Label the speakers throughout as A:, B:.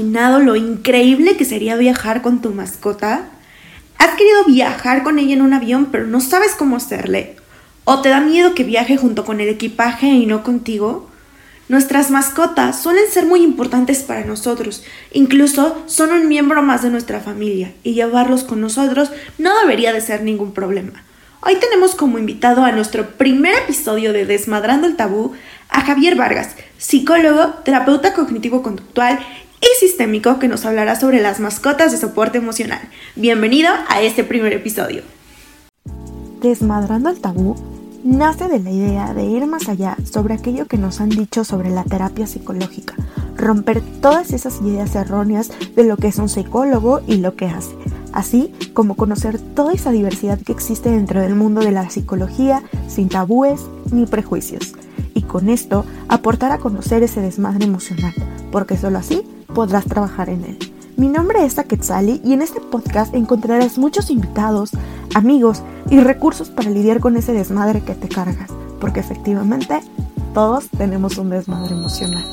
A: imaginado lo increíble que sería viajar con tu mascota? ¿Has querido viajar con ella en un avión pero no sabes cómo hacerle? ¿O te da miedo que viaje junto con el equipaje y no contigo? Nuestras mascotas suelen ser muy importantes para nosotros, incluso son un miembro más de nuestra familia y llevarlos con nosotros no debería de ser ningún problema. Hoy tenemos como invitado a nuestro primer episodio de Desmadrando el Tabú a Javier Vargas, psicólogo, terapeuta cognitivo-conductual y sistémico que nos hablará sobre las mascotas de soporte emocional. Bienvenido a este primer episodio. Desmadrando el Tabú nace de la idea de ir más allá sobre aquello que nos han dicho sobre la terapia psicológica, romper todas esas ideas erróneas de lo que es un psicólogo y lo que hace, así como conocer toda esa diversidad que existe dentro del mundo de la psicología sin tabúes ni prejuicios, y con esto aportar a conocer ese desmadre emocional, porque solo así podrás trabajar en él. Mi nombre es Aketsali y en este podcast encontrarás muchos invitados, amigos y recursos para lidiar con ese desmadre que te cargas, porque efectivamente todos tenemos un desmadre emocional.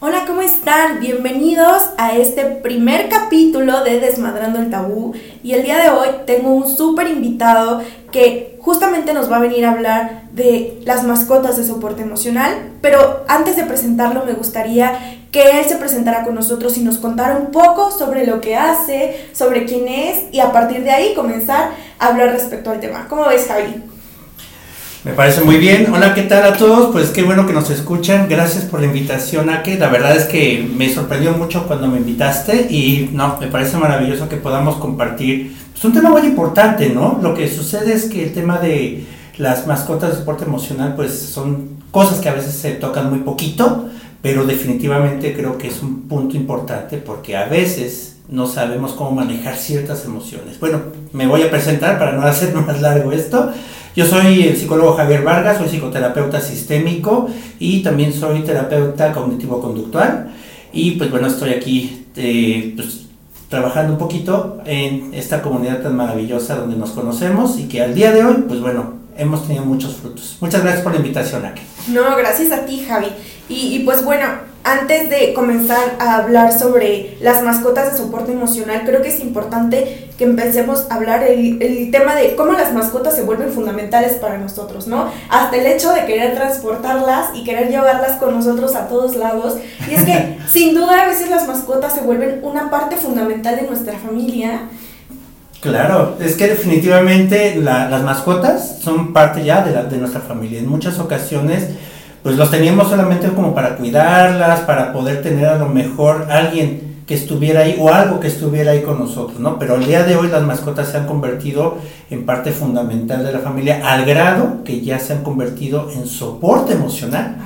A: Hola, ¿cómo están? Bienvenidos a este primer capítulo de Desmadrando el Tabú y el día de hoy tengo un súper invitado que justamente nos va a venir a hablar de las mascotas de soporte emocional, pero antes de presentarlo me gustaría que él se presentara con nosotros y nos contara un poco sobre lo que hace, sobre quién es y a partir de ahí comenzar a hablar respecto al tema. ¿Cómo ves, Javi?
B: Me parece muy bien. Hola, ¿qué tal a todos? Pues qué bueno que nos escuchan. Gracias por la invitación, a que La verdad es que me sorprendió mucho cuando me invitaste y no, me parece maravilloso que podamos compartir es un tema muy importante, ¿no? Lo que sucede es que el tema de las mascotas de soporte emocional, pues son cosas que a veces se tocan muy poquito, pero definitivamente creo que es un punto importante porque a veces no sabemos cómo manejar ciertas emociones. Bueno, me voy a presentar para no hacer más largo esto. Yo soy el psicólogo Javier Vargas, soy psicoterapeuta sistémico y también soy terapeuta cognitivo-conductual. Y pues bueno, estoy aquí eh, pues, trabajando un poquito en esta comunidad tan maravillosa donde nos conocemos y que al día de hoy, pues bueno, hemos tenido muchos frutos. Muchas gracias por la invitación, aquí.
A: No, gracias a ti, Javi. Y, pues bueno, antes de comenzar a hablar sobre las mascotas de soporte emocional, creo que es importante que empecemos a hablar el, el tema de cómo las mascotas se vuelven fundamentales para nosotros, ¿no? Hasta el hecho de querer transportarlas y querer llevarlas con nosotros a todos lados. Y es que sin duda a veces las mascotas se vuelven una parte fundamental de nuestra familia.
B: Claro, es que definitivamente la, las mascotas son parte ya de, la, de nuestra familia. En muchas ocasiones pues los teníamos solamente como para cuidarlas, para poder tener a lo mejor alguien que estuviera ahí o algo que estuviera ahí con nosotros, ¿no? Pero el día de hoy las mascotas se han convertido en parte fundamental de la familia al grado que ya se han convertido en soporte emocional.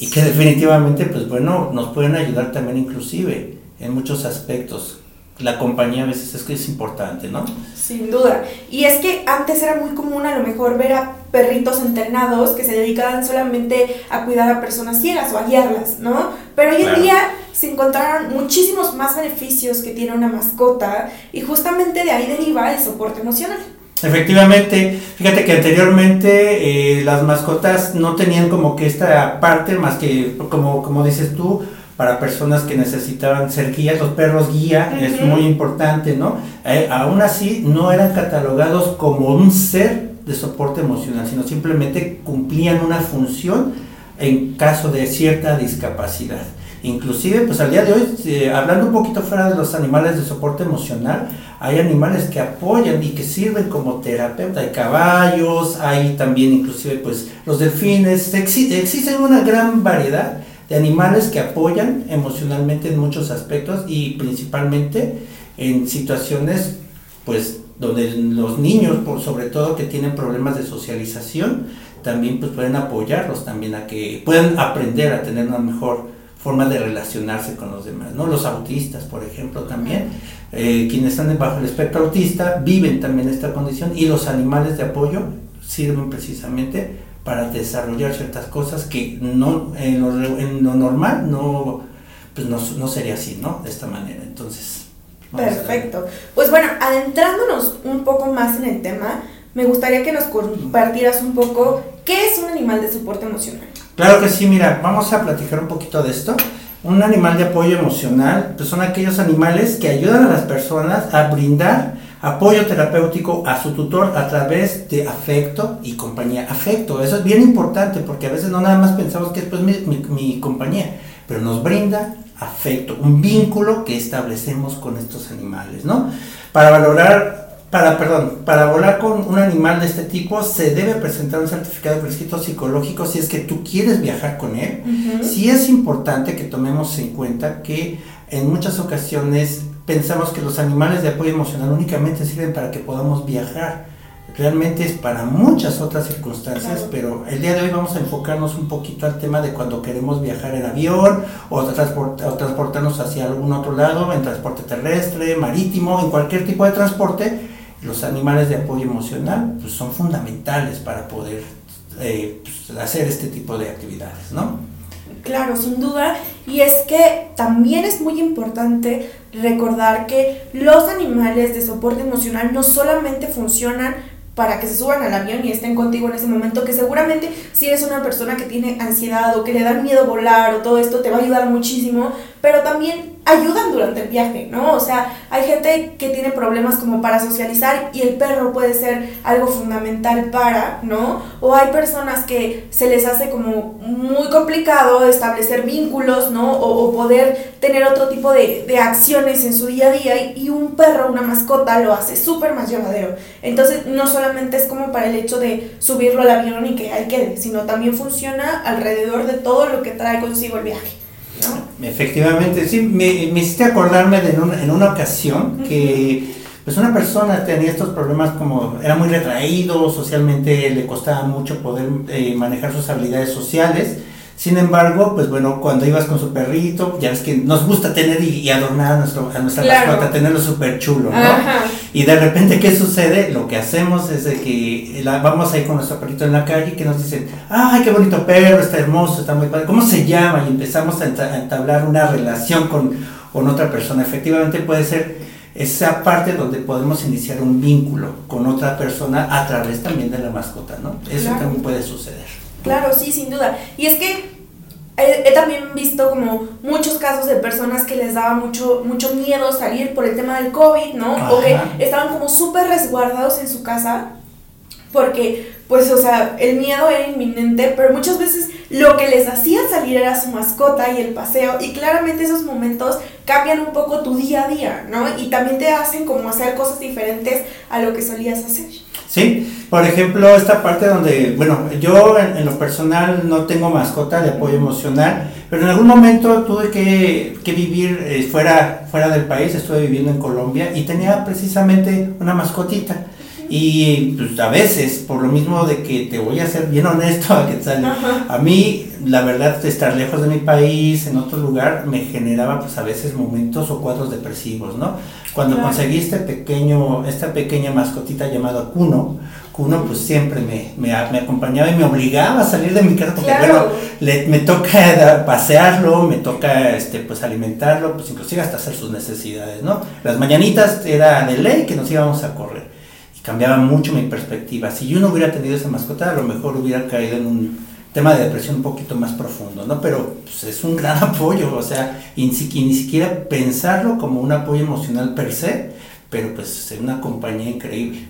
B: Y que definitivamente, pues bueno, nos pueden ayudar también inclusive en muchos aspectos la compañía a veces es que es importante, ¿no?
A: Sin duda. Y es que antes era muy común a lo mejor ver a perritos entrenados que se dedicaban solamente a cuidar a personas ciegas o a guiarlas, ¿no? Pero hoy en día se encontraron muchísimos más beneficios que tiene una mascota y justamente de ahí deriva el soporte emocional.
B: Efectivamente, fíjate que anteriormente eh, las mascotas no tenían como que esta parte más que, como, como dices tú, para personas que necesitaban ser guías, los perros guía es muy importante, ¿no? Eh, aún así no eran catalogados como un ser de soporte emocional, sino simplemente cumplían una función en caso de cierta discapacidad. Inclusive, pues al día de hoy, eh, hablando un poquito fuera de los animales de soporte emocional, hay animales que apoyan y que sirven como terapeuta. Hay caballos, hay también inclusive pues los delfines, existen una gran variedad de animales que apoyan emocionalmente en muchos aspectos y principalmente en situaciones pues donde los niños por sobre todo que tienen problemas de socialización también pues pueden apoyarlos también a que puedan aprender a tener una mejor forma de relacionarse con los demás, ¿no? Los autistas, por ejemplo, también, eh, quienes están bajo el espectro autista viven también esta condición y los animales de apoyo sirven precisamente para desarrollar ciertas cosas que no en lo, normal no, pues no, sería así, ¿no? De esta manera. Entonces.
A: Perfecto. Pues bueno, adentrándonos un poco más en el tema, me gustaría que nos compartieras un poco qué es un animal de soporte emocional.
B: Claro que sí, mira, vamos a platicar un poquito de esto. Un animal de apoyo emocional, pues son aquellos animales que ayudan a las personas a brindar apoyo terapéutico a su tutor a través de afecto y compañía. Afecto, eso es bien importante porque a veces no nada más pensamos que es pues, mi, mi compañía, pero nos brinda afecto, un vínculo que establecemos con estos animales, ¿no? Para valorar para, perdón, para volar con un animal de este tipo se debe presentar un certificado de prescrito psicológico si es que tú quieres viajar con él. Sí es importante que tomemos en cuenta que en muchas ocasiones pensamos que los animales de apoyo emocional únicamente sirven para que podamos viajar. Realmente es para muchas otras circunstancias, pero el día de hoy vamos a enfocarnos un poquito al tema de cuando queremos viajar en avión o, o transportarnos hacia algún otro lado, en transporte terrestre, marítimo, en cualquier tipo de transporte los animales de apoyo emocional pues, son fundamentales para poder eh, pues, hacer este tipo de actividades, ¿no?
A: Claro, sin duda. Y es que también es muy importante recordar que los animales de soporte emocional no solamente funcionan para que se suban al avión y estén contigo en ese momento, que seguramente si eres una persona que tiene ansiedad o que le da miedo volar o todo esto, te va a ayudar muchísimo, pero también ayudan durante el viaje, ¿no? O sea, hay gente que tiene problemas como para socializar y el perro puede ser algo fundamental para, ¿no? O hay personas que se les hace como muy complicado establecer vínculos, ¿no? O, poder tener otro tipo de, de, acciones en su día a día y, un perro, una mascota, lo hace súper más llevadero. Entonces, no solamente es como para el hecho de subirlo al avión y que hay que, sino también funciona alrededor de todo lo que trae consigo el viaje.
B: Efectivamente, sí, me, me hiciste acordarme de en una ocasión que pues una persona tenía estos problemas como era muy retraído, socialmente le costaba mucho poder eh, manejar sus habilidades sociales. Sin embargo, pues bueno, cuando ibas con su perrito, ya ves que nos gusta tener y, adornar a, nuestro, a nuestra mascota, tenerlo súper chulo, ¿no? Y de repente, ¿qué sucede? Lo que hacemos es de que la, vamos a ir con nuestro perrito en la calle y que nos dicen, ¡ay, qué bonito perro! Está hermoso, está muy padre. ¿Cómo se llama? Y empezamos a, entablar una relación con, con otra persona. Efectivamente puede ser esa parte donde podemos iniciar un vínculo con otra persona a través también de la mascota, ¿no? Eso también puede suceder.
A: Claro, sí, sin duda. Y es que he, también visto como muchos casos de personas que les daba mucho, mucho miedo salir por el tema del COVID, ¿no? O que estaban como súper resguardados en su casa porque, pues, o sea, el miedo era inminente, pero muchas veces lo que les hacía salir era su mascota y el paseo, y claramente esos momentos cambian un poco tu día a día, ¿no? Y también te hacen como hacer cosas diferentes a lo que solías hacer.
B: Sí, por ejemplo, esta parte donde, bueno, yo en, lo personal no tengo mascota de apoyo emocional, pero en algún momento tuve que, que vivir eh, fuera, fuera del país, estuve viviendo en Colombia y tenía precisamente una mascotita. Y pues a veces, por lo mismo de que te voy a ser bien honesto, a, que a mí la verdad estar lejos de mi país, en otro lugar, me generaba pues a veces momentos o cuadros depresivos, ¿no? Cuando conseguí este pequeño, esta pequeña mascotita llamada Kuno, Kuno pues siempre me, me, me, acompañaba y me obligaba a salir de mi casa porque bueno, le, me toca pasearlo, me toca este pues alimentarlo, pues inclusive hasta hacer sus necesidades, ¿no? Las mañanitas era de ley que nos íbamos a correr cambiaba mucho mi perspectiva. Si yo no hubiera tenido esa mascota, a lo mejor hubiera caído en un tema de depresión un poquito más profundo, ¿no? Pero pues, es un gran apoyo, o sea, y ni, siquiera pensarlo como un apoyo emocional per se, pero pues es una compañía increíble.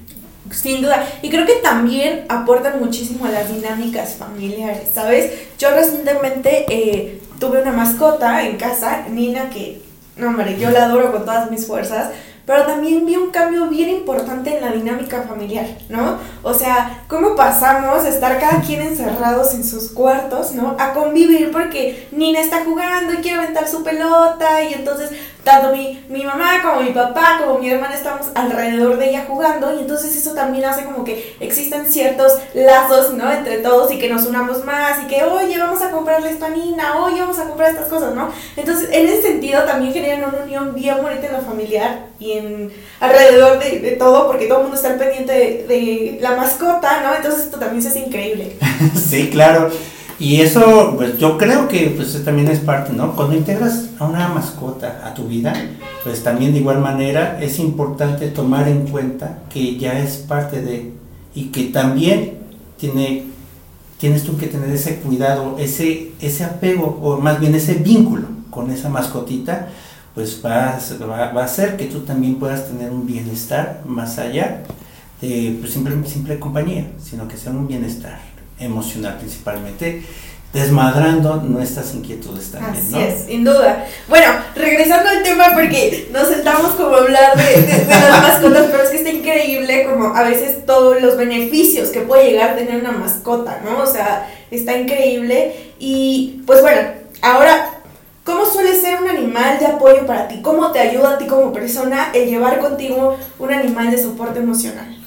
A: Sin duda, y creo que también aportan muchísimo a las dinámicas familiares, ¿sabes? Yo recientemente eh, tuve una mascota en casa, Nina, que, no, hombre, yo la adoro con todas mis fuerzas, pero también vi un cambio bien importante en la dinámica familiar, ¿no? O sea, cómo pasamos de estar cada quien encerrados en sus cuartos, ¿no? A convivir porque Nina está jugando y quiere aventar su pelota y entonces tanto mi, mi mamá como mi papá como mi hermana estamos alrededor de ella jugando y entonces eso también hace como que existen ciertos lazos, ¿no? Entre todos y que nos unamos más y que, oye, vamos a comprarle esto a Nina, oye, vamos a comprar estas cosas, ¿no? Entonces, en ese sentido también generan una unión bien bonita en lo familiar y en alrededor de, de todo porque todo el mundo está al pendiente de, de la mascota, ¿no? Entonces esto también se hace increíble.
B: sí, claro. Y eso, pues yo creo que pues también es parte, ¿no? Cuando integras a una mascota a tu vida, pues también de igual manera es importante tomar en cuenta que ya es parte de y que también tiene tienes tú que tener ese cuidado, ese, ese apego, o más bien ese vínculo con esa mascotita, pues va, va, va a hacer que tú también puedas tener un bienestar más allá de pues, simple, simple compañía, sino que sea un bienestar emocional principalmente desmadrando nuestras inquietudes también,
A: Así es, sin duda. Bueno, regresando al tema porque nos sentamos como a hablar de, de, las mascotas, pero es que está increíble como a veces todos los beneficios que puede llegar a tener una mascota, ¿no? O sea, está increíble y pues bueno, ahora ¿Cómo suele ser un animal de apoyo para ti? ¿Cómo te ayuda a ti como persona el llevar contigo un animal de soporte emocional?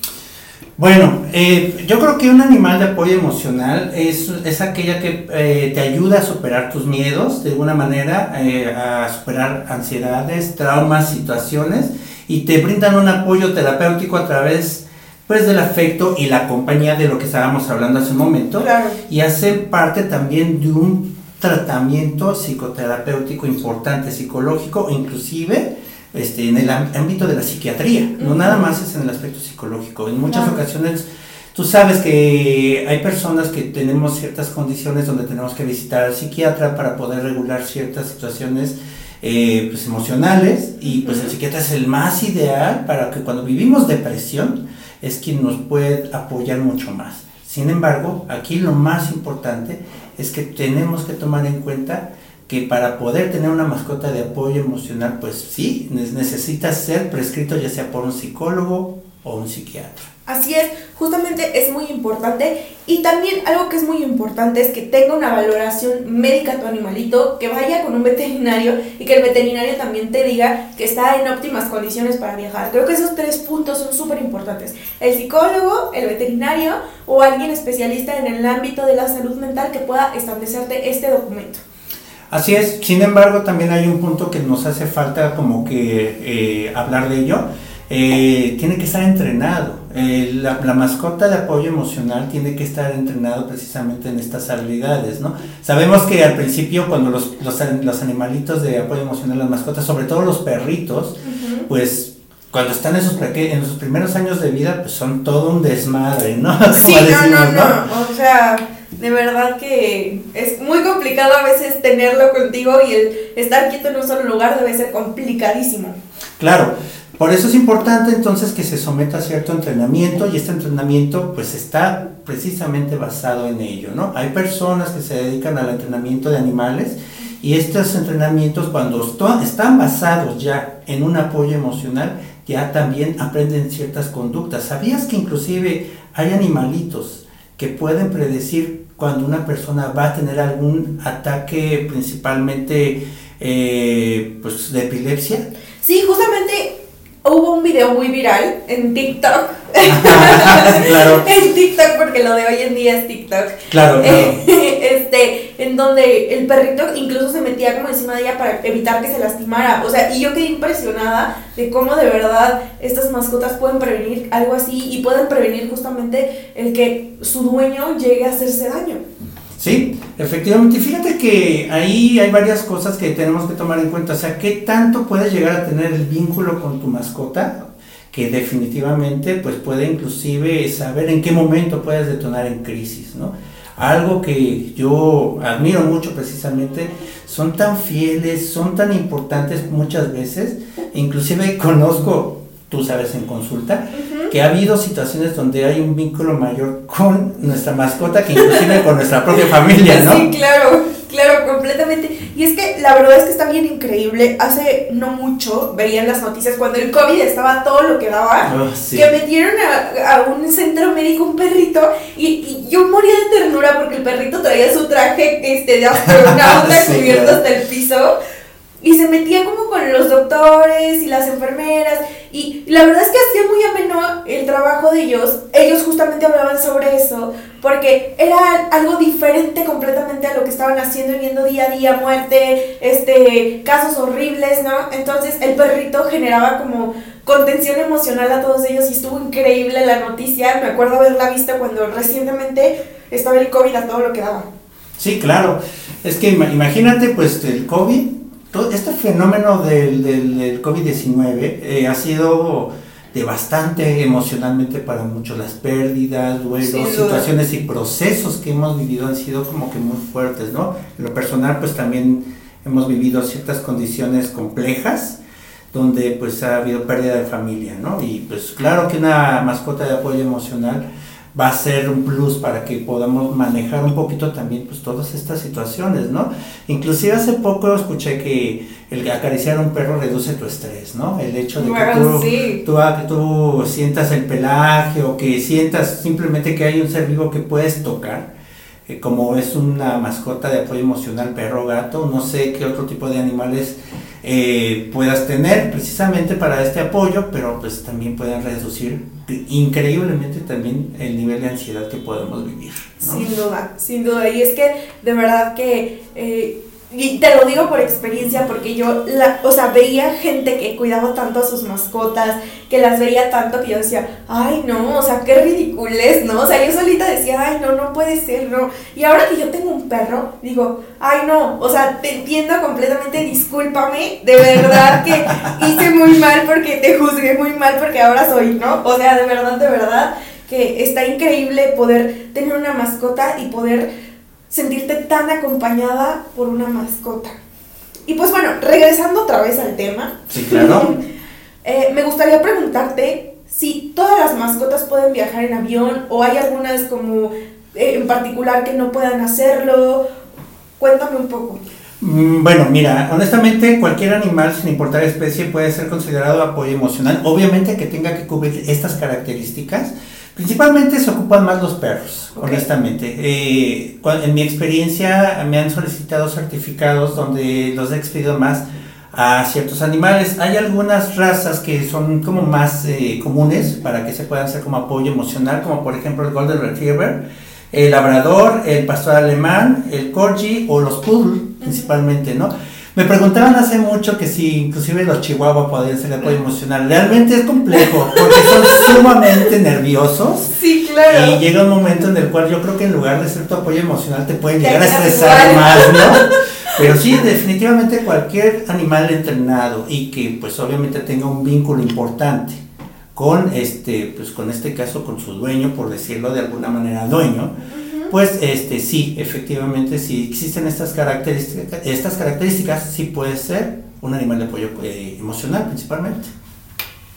B: Bueno, eh, yo creo que un animal de apoyo emocional es, es aquella que eh, te ayuda a superar tus miedos de alguna manera, eh, a superar ansiedades, traumas, situaciones y te brindan un apoyo terapéutico a través pues del afecto y la compañía de lo que estábamos hablando hace un momento
A: Claro.
B: y hacen parte también de un tratamiento psicoterapéutico importante, psicológico, inclusive este, en el ámbito de la psiquiatría, no nada más es en el aspecto psicológico. En muchas
A: Claro.
B: ocasiones, tú sabes que hay personas que tenemos ciertas condiciones donde tenemos que visitar al psiquiatra para poder regular ciertas situaciones eh, pues, emocionales y pues el psiquiatra es el más ideal para que cuando vivimos depresión es quien nos puede apoyar mucho más. Sin embargo, aquí lo más importante es que tenemos que tomar en cuenta que para poder tener una mascota de apoyo emocional, pues sí, ne- necesita ser prescrito ya sea por un psicólogo o un psiquiatra.
A: Así es, justamente es muy importante y también algo que es muy importante es que tenga una valoración médica tu animalito, que vaya con un veterinario y que el veterinario también te diga que está en óptimas condiciones para viajar. Creo que esos tres puntos son súper importantes. El psicólogo, el veterinario o alguien especialista en el ámbito de la salud mental que pueda establecerte este documento.
B: Así es, sin embargo, también hay un punto que nos hace falta como que eh, hablar de ello. Eh, tiene que estar entrenado. Eh, la, la mascota de apoyo emocional tiene que estar entrenado precisamente en estas habilidades, ¿no? Sabemos que al principio cuando los, los, an- los animalitos de apoyo emocional, las mascotas, sobre todo los perritos, pues cuando están en sus, en sus primeros años de vida, pues son todo un desmadre, ¿no?
A: Sí, no, no, no. O sea, de verdad que es muy complicado a veces tenerlo contigo y el estar quieto en un solo lugar debe ser complicadísimo.
B: Claro, por eso es importante entonces que se someta a cierto entrenamiento y este entrenamiento pues está precisamente basado en ello, ¿no? Hay personas que se dedican al entrenamiento de animales y estos entrenamientos cuando están basados ya en un apoyo emocional ya también aprenden ciertas conductas. ¿Sabías que inclusive hay animalitos que pueden predecir cuando una persona va a tener algún ataque principalmente eh, pues de epilepsia?
A: Sí, justamente hubo un video muy viral en TikTok.
B: claro,
A: en TikTok, porque lo de hoy en día es TikTok.
B: claro, claro.
A: Este, en donde el perrito incluso se metía como encima de ella para evitar que se lastimara. O sea, y yo quedé impresionada de cómo de verdad estas mascotas pueden prevenir algo así y pueden prevenir justamente el que su dueño llegue a hacerse daño.
B: Sí, efectivamente. Fíjate que ahí hay varias cosas que tenemos que tomar en cuenta. O sea, ¿qué tanto puedes llegar a tener el vínculo con tu mascota? Que definitivamente pues puede inclusive saber en qué momento puedes detonar en crisis, ¿no? Algo que yo admiro mucho precisamente, son tan fieles, son tan importantes muchas veces, inclusive conozco, tú sabes, en consulta, que ha habido situaciones donde hay un vínculo mayor con nuestra mascota que inclusive con nuestra propia familia, ¿no?
A: Sí, claro, claro, completamente. Y es que la verdad es que está bien increíble. Hace no mucho veían las noticias cuando el COVID estaba todo lo que daba.
B: Ah, sí.
A: Que metieron a, a un centro médico un perrito y, y yo moría de ternura porque el perrito traía su traje este, de astronauta
B: Sí,
A: cubierto
B: claro.
A: hasta el piso y se metía como con los doctores y las enfermeras y la verdad es que hacía muy ameno el trabajo de ellos. Ellos justamente hablaban sobre eso porque era algo diferente completamente a lo que estaban haciendo y viendo día a día muerte, este casos horribles, ¿no? Entonces el perrito generaba como contención emocional a todos ellos y estuvo increíble la noticia. Me acuerdo haberla visto cuando recientemente estaba el COVID a todo lo que daba.
B: Sí, claro. Es que ima- imagínate, pues, el COVID, todo este fenómeno del, del, del COVID-19 eh, ha sido bastante emocionalmente para muchos las pérdidas, duelos, situaciones y procesos que hemos vivido han sido como que muy fuertes, ¿no? En lo personal pues también hemos vivido ciertas condiciones complejas donde pues ha habido pérdida de familia, ¿no? Y pues claro que una mascota de apoyo emocional va a ser un plus para que podamos manejar un poquito también pues todas estas situaciones, ¿no? Inclusive hace poco escuché que el acariciar a un perro reduce tu estrés, ¿no? El hecho de que tú, tú, sientas el pelaje o que sientas simplemente que hay un ser vivo que puedes tocar, eh, como es una mascota de apoyo emocional, perro, gato, no sé qué otro tipo de animales eh, puedas tener precisamente para este apoyo, pero pues también pueden reducir increíblemente también el nivel de ansiedad que podemos vivir.
A: Sin duda, sin duda. Y es que de verdad que eh, y te lo digo por experiencia porque yo, la, o sea, veía gente que cuidaba tanto a sus mascotas, que las veía tanto que yo decía, ay no, o sea, qué ridiculez, ¿no? O sea, yo solita decía, ay no, no puede ser, no. Y ahora que yo tengo un perro, digo, ay no, o sea, te entiendo completamente, discúlpame, de verdad que hice muy mal porque te juzgué muy mal porque ahora soy, ¿no? O sea, de verdad, de verdad, que está increíble poder tener una mascota y poder sentirte tan acompañada por una mascota. Y pues bueno, regresando otra vez al tema.
B: Sí, claro.
A: Eh, me gustaría preguntarte si todas las mascotas pueden viajar en avión o hay algunas como eh, en particular que no puedan hacerlo. Cuéntame un poco.
B: Mm, bueno, mira, honestamente cualquier animal, sin importar especie, puede ser considerado apoyo emocional. Obviamente que tenga que cubrir estas características Principalmente se ocupan más los perros, honestamente. Eh, en mi experiencia me han solicitado certificados donde los he expedido más a ciertos animales. Hay algunas razas que son como más eh, comunes para que se puedan hacer como apoyo emocional, como por ejemplo el Golden Retriever, el Labrador, el Pastor Alemán, el Corgi o los Poodle principalmente, ¿no? Me preguntaban hace mucho que si inclusive los chihuahuas podían ser apoyo emocional. Realmente es complejo porque son sumamente nerviosos.
A: Sí, claro.
B: Y llega un momento en el cual yo creo que en lugar de ser tu apoyo emocional te pueden llegar a estresar más, ¿no? Pero sí, definitivamente cualquier animal entrenado y que pues obviamente tenga un vínculo importante con este, pues con este caso con su dueño, por decirlo de alguna manera, dueño, pues este, sí, efectivamente, si existen estas características, estas características, sí puede ser un animal de apoyo eh, emocional principalmente.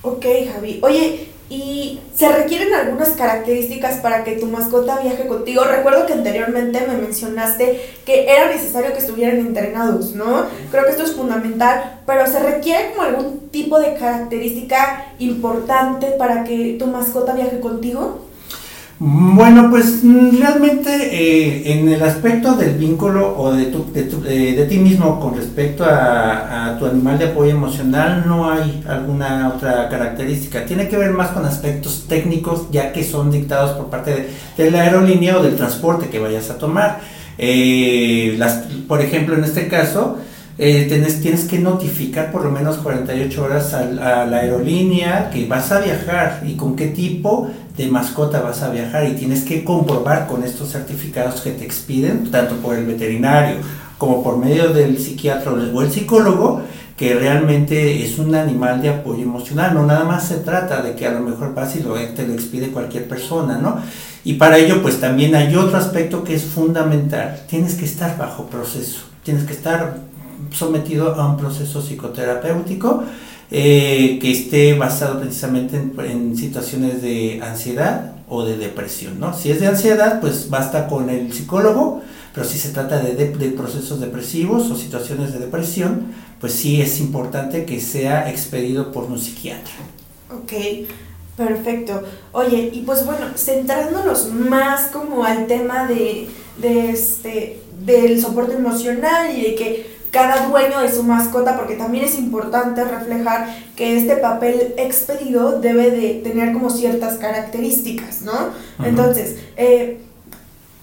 A: Ok, Javi. Oye, ¿y se requieren algunas características para que tu mascota viaje contigo? Recuerdo que anteriormente me mencionaste que era necesario que estuvieran entrenados, ¿no? Creo que esto es fundamental, pero ¿se requiere como algún tipo de característica importante para que tu mascota viaje contigo?
B: Bueno, pues mm, realmente eh, en el aspecto del vínculo o de, tu, de, eh, de, ti mismo con respecto a, tu animal de apoyo emocional no hay alguna otra característica. Tiene que ver más con aspectos técnicos ya que son dictados por parte de, la aerolínea o del transporte que vayas a tomar. Eh, las, por ejemplo, en este caso, tienes, tienes que notificar por lo menos 48 horas a, a, la aerolínea que vas a viajar y con qué tipo de mascota vas a viajar y tienes que comprobar con estos certificados que te expiden, tanto por el veterinario como por medio del psiquiatra o el psicólogo, que realmente es un animal de apoyo emocional. No nada más se trata de que a lo mejor pase y lo, te lo expide cualquier persona, ¿no? Y para ello, pues también hay otro aspecto que es fundamental. Tienes que estar bajo proceso, tienes que estar sometido a un proceso psicoterapéutico eh, que esté basado precisamente en, situaciones de ansiedad o de depresión, ¿no? Si es de ansiedad, pues basta con el psicólogo, pero si se trata de, procesos depresivos o situaciones de depresión, pues sí es importante que sea expedido por un psiquiatra.
A: Ok, perfecto. Oye, y pues bueno, centrándonos más como al tema de, de este, del soporte emocional y de que cada dueño de su mascota, porque también es importante reflejar que este papel expedido debe de tener como ciertas características, ¿no? Entonces, eh,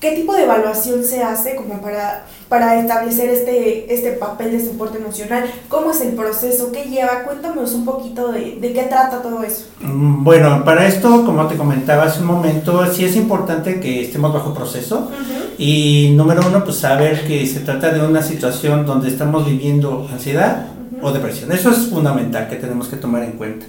A: ¿qué tipo de evaluación se hace como para, para establecer este, este papel de soporte emocional? ¿Cómo es el proceso? ¿Qué lleva? Cuéntanos un poquito de, de qué trata todo eso.
B: Mm, bueno, para esto, como te comentaba hace un momento, sí es importante que estemos bajo proceso. Y número uno, pues saber que se trata de una situación donde estamos viviendo ansiedad o depresión. Eso es fundamental que tenemos que tomar en cuenta.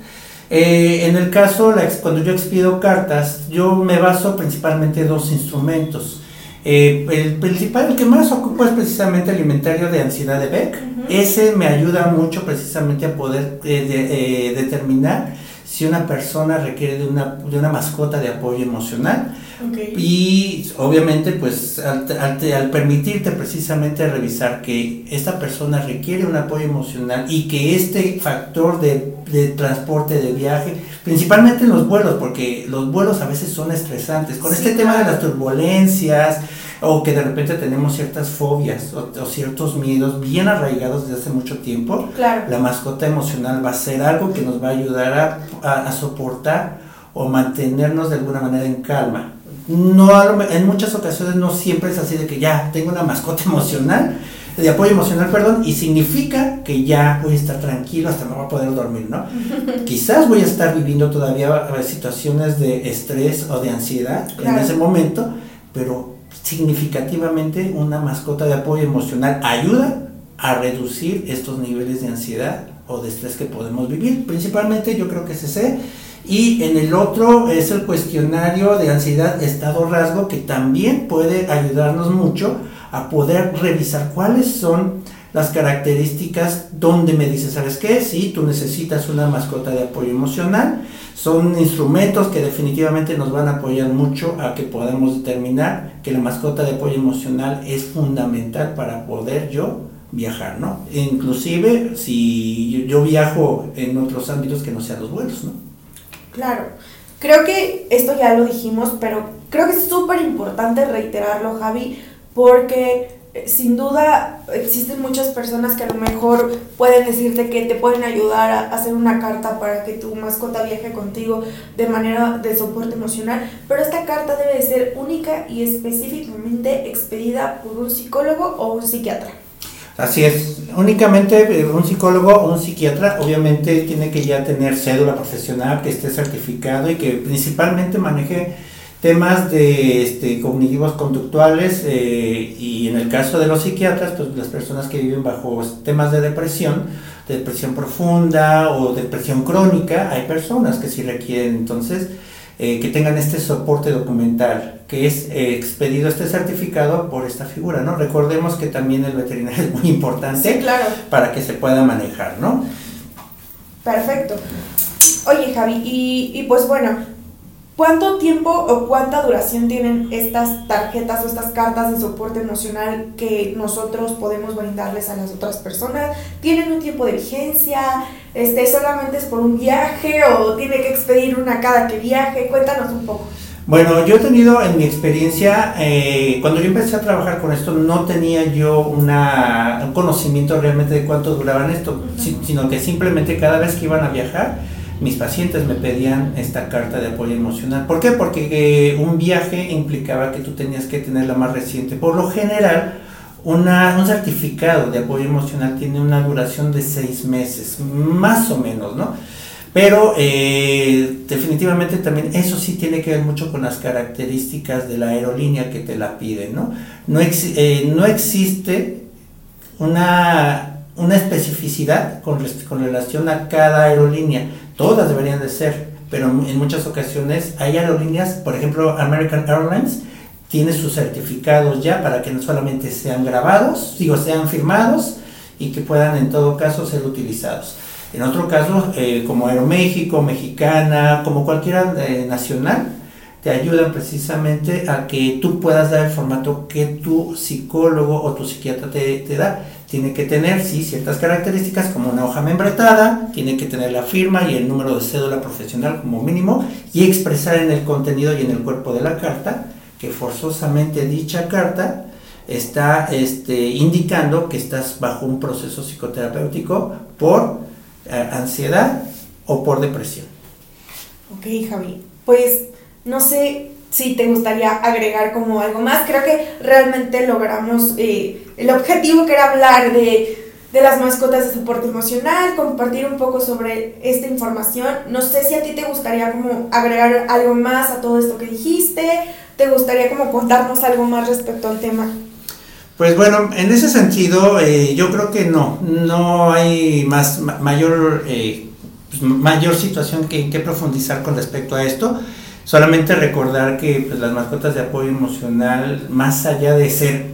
B: Eh, en el caso, cuando yo expido cartas, yo me baso principalmente en dos instrumentos. Eh, el principal, el que más ocupo es precisamente el inventario de ansiedad de Beck. Ese me ayuda mucho precisamente a poder eh, determinar si una persona requiere de una, de una mascota de apoyo emocional. Y obviamente, pues al, al, permitirte precisamente revisar que esta persona requiere un apoyo emocional y que este factor de, de, transporte, de viaje, principalmente en los vuelos, porque los vuelos a veces son estresantes, con este tema de las turbulencias, o que de repente tenemos ciertas fobias o, ciertos miedos bien arraigados desde hace mucho tiempo, la mascota emocional va a ser algo que nos va a ayudar a, a soportar o mantenernos de alguna manera en calma. No en muchas ocasiones no siempre es así de que ya tengo una mascota emocional, de apoyo emocional, perdón, y significa que ya voy a estar tranquilo hasta me voy a poder dormir, ¿no? Quizás voy a estar viviendo todavía situaciones de estrés o de ansiedad en ese momento, pero significativamente una mascota de apoyo emocional ayuda a reducir estos niveles de ansiedad o de estrés que podemos vivir. Principalmente yo creo que es ese y en el otro es el cuestionario de ansiedad estado rasgo que también puede ayudarnos mucho a poder revisar cuáles son las características donde me dice, ¿sabes qué? Si tú necesitas una mascota de apoyo emocional. Son instrumentos que definitivamente nos van a apoyar mucho a que podamos determinar que la mascota de apoyo emocional es fundamental para poder yo viajar, ¿no? inclusive si yo viajo en otros ámbitos que no sean los vuelos, ¿no?
A: Claro, creo que esto ya lo dijimos, pero creo que es súper importante reiterarlo, Javi, porque sin duda existen muchas personas que a lo mejor pueden decirte que te pueden ayudar a hacer una carta para que tu mascota viaje contigo de manera de soporte emocional, pero esta carta debe ser única y específicamente expedida por un psicólogo o un psiquiatra.
B: Así es, únicamente eh, un psicólogo o un psiquiatra obviamente tiene que ya tener cédula profesional, que esté certificado y que principalmente maneje temas de este, cognitivos conductuales eh, y en el caso de los psiquiatras, pues las personas que viven bajo temas de depresión, depresión profunda o depresión crónica, hay personas que sí requieren entonces eh, que tengan este soporte documental, que es eh, expedido este certificado por esta figura, ¿no? Recordemos que también el veterinario es muy importante
A: claro.
B: para que se pueda manejar, ¿no?
A: Perfecto. Oye, Javi, y, y pues bueno, ¿Cuánto tiempo o cuánta duración tienen estas tarjetas o estas cartas de soporte emocional que nosotros podemos brindarles a las otras personas? ¿Tienen un tiempo de vigencia? Este, ¿Solamente es por un viaje o tiene que expedir una cada que viaje? Cuéntanos un poco.
B: Bueno, yo he tenido en mi experiencia, eh, cuando yo empecé a trabajar con esto, no tenía yo una, un conocimiento realmente de cuánto duraban esto, sino que simplemente cada vez que iban a viajar, mis pacientes me pedían esta carta de apoyo emocional. ¿Por qué? Porque eh, un viaje implicaba que tú tenías que tener la más reciente. Por lo general, un certificado de apoyo emocional tiene una duración de seis meses, más o menos, ¿no? Pero eh, definitivamente también eso sí tiene que ver mucho con las características de la aerolínea que te la pide, ¿no? No, eh, existe una, una especificidad con relación a cada aerolínea todas deberían de ser, pero en muchas ocasiones hay aerolíneas, por ejemplo American Airlines, tiene sus certificados ya para que no solamente sean grabados, digo, sean firmados y que puedan en todo caso ser utilizados. En otro caso, eh, como Aeroméxico, Mexicana, como cualquiera eh, nacional, te ayudan precisamente a que tú puedas dar el formato que tu psicólogo o tu psiquiatra te, te da tiene que tener, sí, ciertas características como una hoja membretada, tiene que tener la firma y el número de cédula profesional como mínimo y expresar en el contenido y en el cuerpo de la carta que forzosamente dicha carta está este, indicando que estás bajo un proceso psicoterapéutico por eh, ansiedad o por depresión.
A: Ok, Javi. Pues no sé si te gustaría agregar como algo más. Creo que realmente logramos eh, el objetivo que era hablar de, de, las mascotas de soporte emocional, compartir un poco sobre esta información. No sé si a ti te gustaría como agregar algo más a todo esto que dijiste, te gustaría como contarnos algo más respecto al tema.
B: Pues bueno, en ese sentido, eh, yo creo que no, no hay más mayor eh, pues, mayor situación que, que profundizar con respecto a esto. Solamente recordar que pues, las mascotas de apoyo emocional, más allá de ser,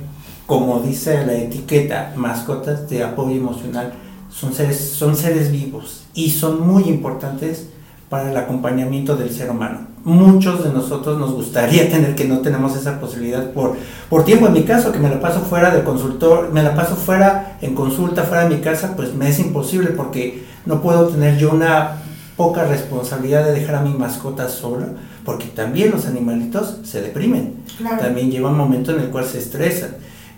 B: como dice la etiqueta, mascotas de apoyo emocional, son seres, son seres vivos y son muy importantes para el acompañamiento del ser humano. Muchos de nosotros nos gustaría tener que no tenemos esa posibilidad por, por tiempo. En mi caso, que me la paso fuera del consultor, me la paso fuera en consulta, fuera de mi casa, pues me es imposible porque no puedo tener yo una poca responsabilidad de dejar a mi mascota sola, porque también los animalitos se deprimen. También lleva un momento en el cual se estresan.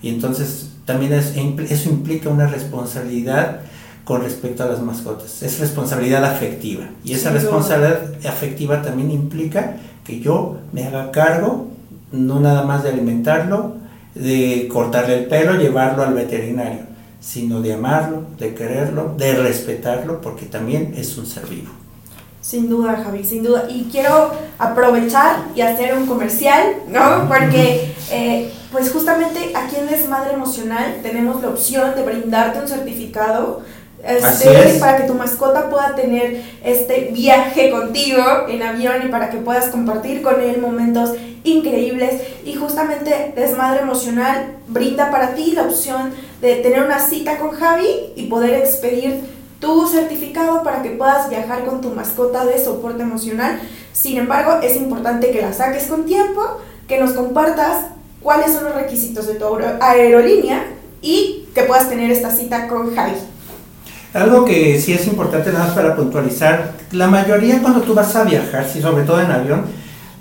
B: Y entonces también eso implica una responsabilidad con respecto a las mascotas. Es responsabilidad afectiva. Y esa responsabilidad afectiva también implica que yo me haga cargo, no nada más de alimentarlo, de cortarle el pelo, llevarlo al veterinario, sino de amarlo, de quererlo, de respetarlo, porque también es un ser vivo.
A: Sin duda, Javi, sin duda. Y quiero aprovechar y hacer un comercial, ¿no? Porque, eh, pues justamente aquí en Desmadre Emocional tenemos la opción de brindarte un certificado este, para que tu mascota pueda tener este viaje contigo en avión y para que puedas compartir con él momentos increíbles y justamente Desmadre Emocional brinda para ti la opción de tener una cita con Javi y poder expedir tu certificado para que puedas viajar con tu mascota de soporte emocional. Sin embargo, es importante que la saques con tiempo, que nos compartas cuáles son los requisitos de tu aerolínea y que puedas tener esta cita con Javi.
B: Algo que sí es importante nada más para puntualizar, la mayoría cuando tú vas a viajar, sí, sobre todo en avión,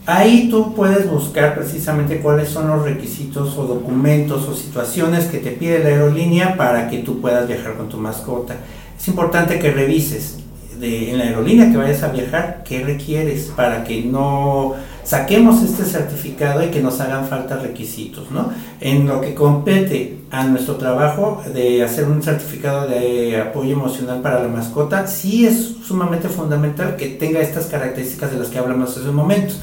B: ahí tú puedes buscar precisamente cuáles son los requisitos o documentos o situaciones que te pide la aerolínea para que tú puedas viajar con tu mascota. Es importante que revises de, en la aerolínea que vayas a viajar qué requieres para que no saquemos este certificado y que nos hagan falta requisitos, ¿no? En lo que compete a nuestro trabajo de hacer un certificado de apoyo emocional para la mascota, sí es sumamente fundamental que tenga estas características de las que hablamos hace un momento.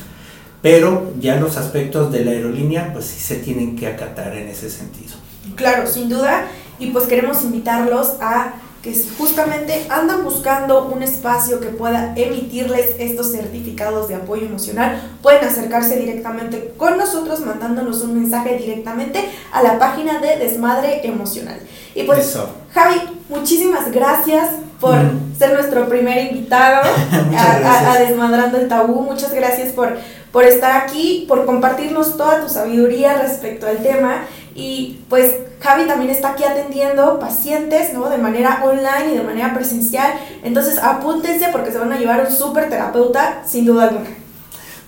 B: Pero ya los aspectos de la aerolínea, pues sí se tienen que acatar en ese sentido.
A: Claro, sin duda. Y pues queremos invitarlos a que justamente andan buscando un espacio que pueda emitirles estos certificados de apoyo emocional, pueden acercarse directamente con nosotros mandándonos un mensaje directamente a la página de Desmadre Emocional. Y pues, Javi, muchísimas gracias por mm. ser nuestro primer invitado a, Desmadrando el Tabú. Muchas gracias por, por estar aquí, por compartirnos toda tu sabiduría respecto al tema. Y pues Javi también está aquí atendiendo pacientes, ¿no? De manera online y de manera presencial. Entonces apúntense porque se van a llevar un súper terapeuta, sin duda alguna.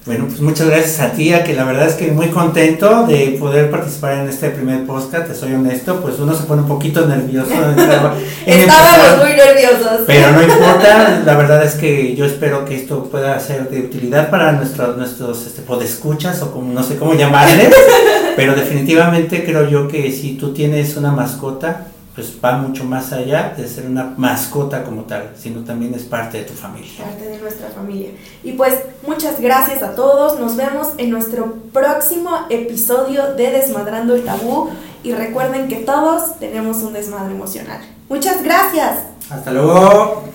B: Bueno, pues muchas gracias a ti, a que la verdad es que muy contento de poder participar en este primer podcast, te soy honesto, pues uno se pone un poquito nervioso.
A: Estábamos muy nerviosos.
B: Pero no importa, la verdad es que yo espero que esto pueda ser de utilidad para nuestros, nuestros este, podescuchas o como no sé cómo llamarles, pero definitivamente creo yo que si tú tienes una mascota, pues va mucho más allá de ser una mascota como tal, sino también es parte de tu familia.
A: Parte de nuestra familia. Y pues muchas gracias a todos, nos vemos en nuestro próximo episodio de Desmadrando el Tabú y recuerden que todos tenemos un desmadre emocional. Muchas gracias.
B: Hasta luego.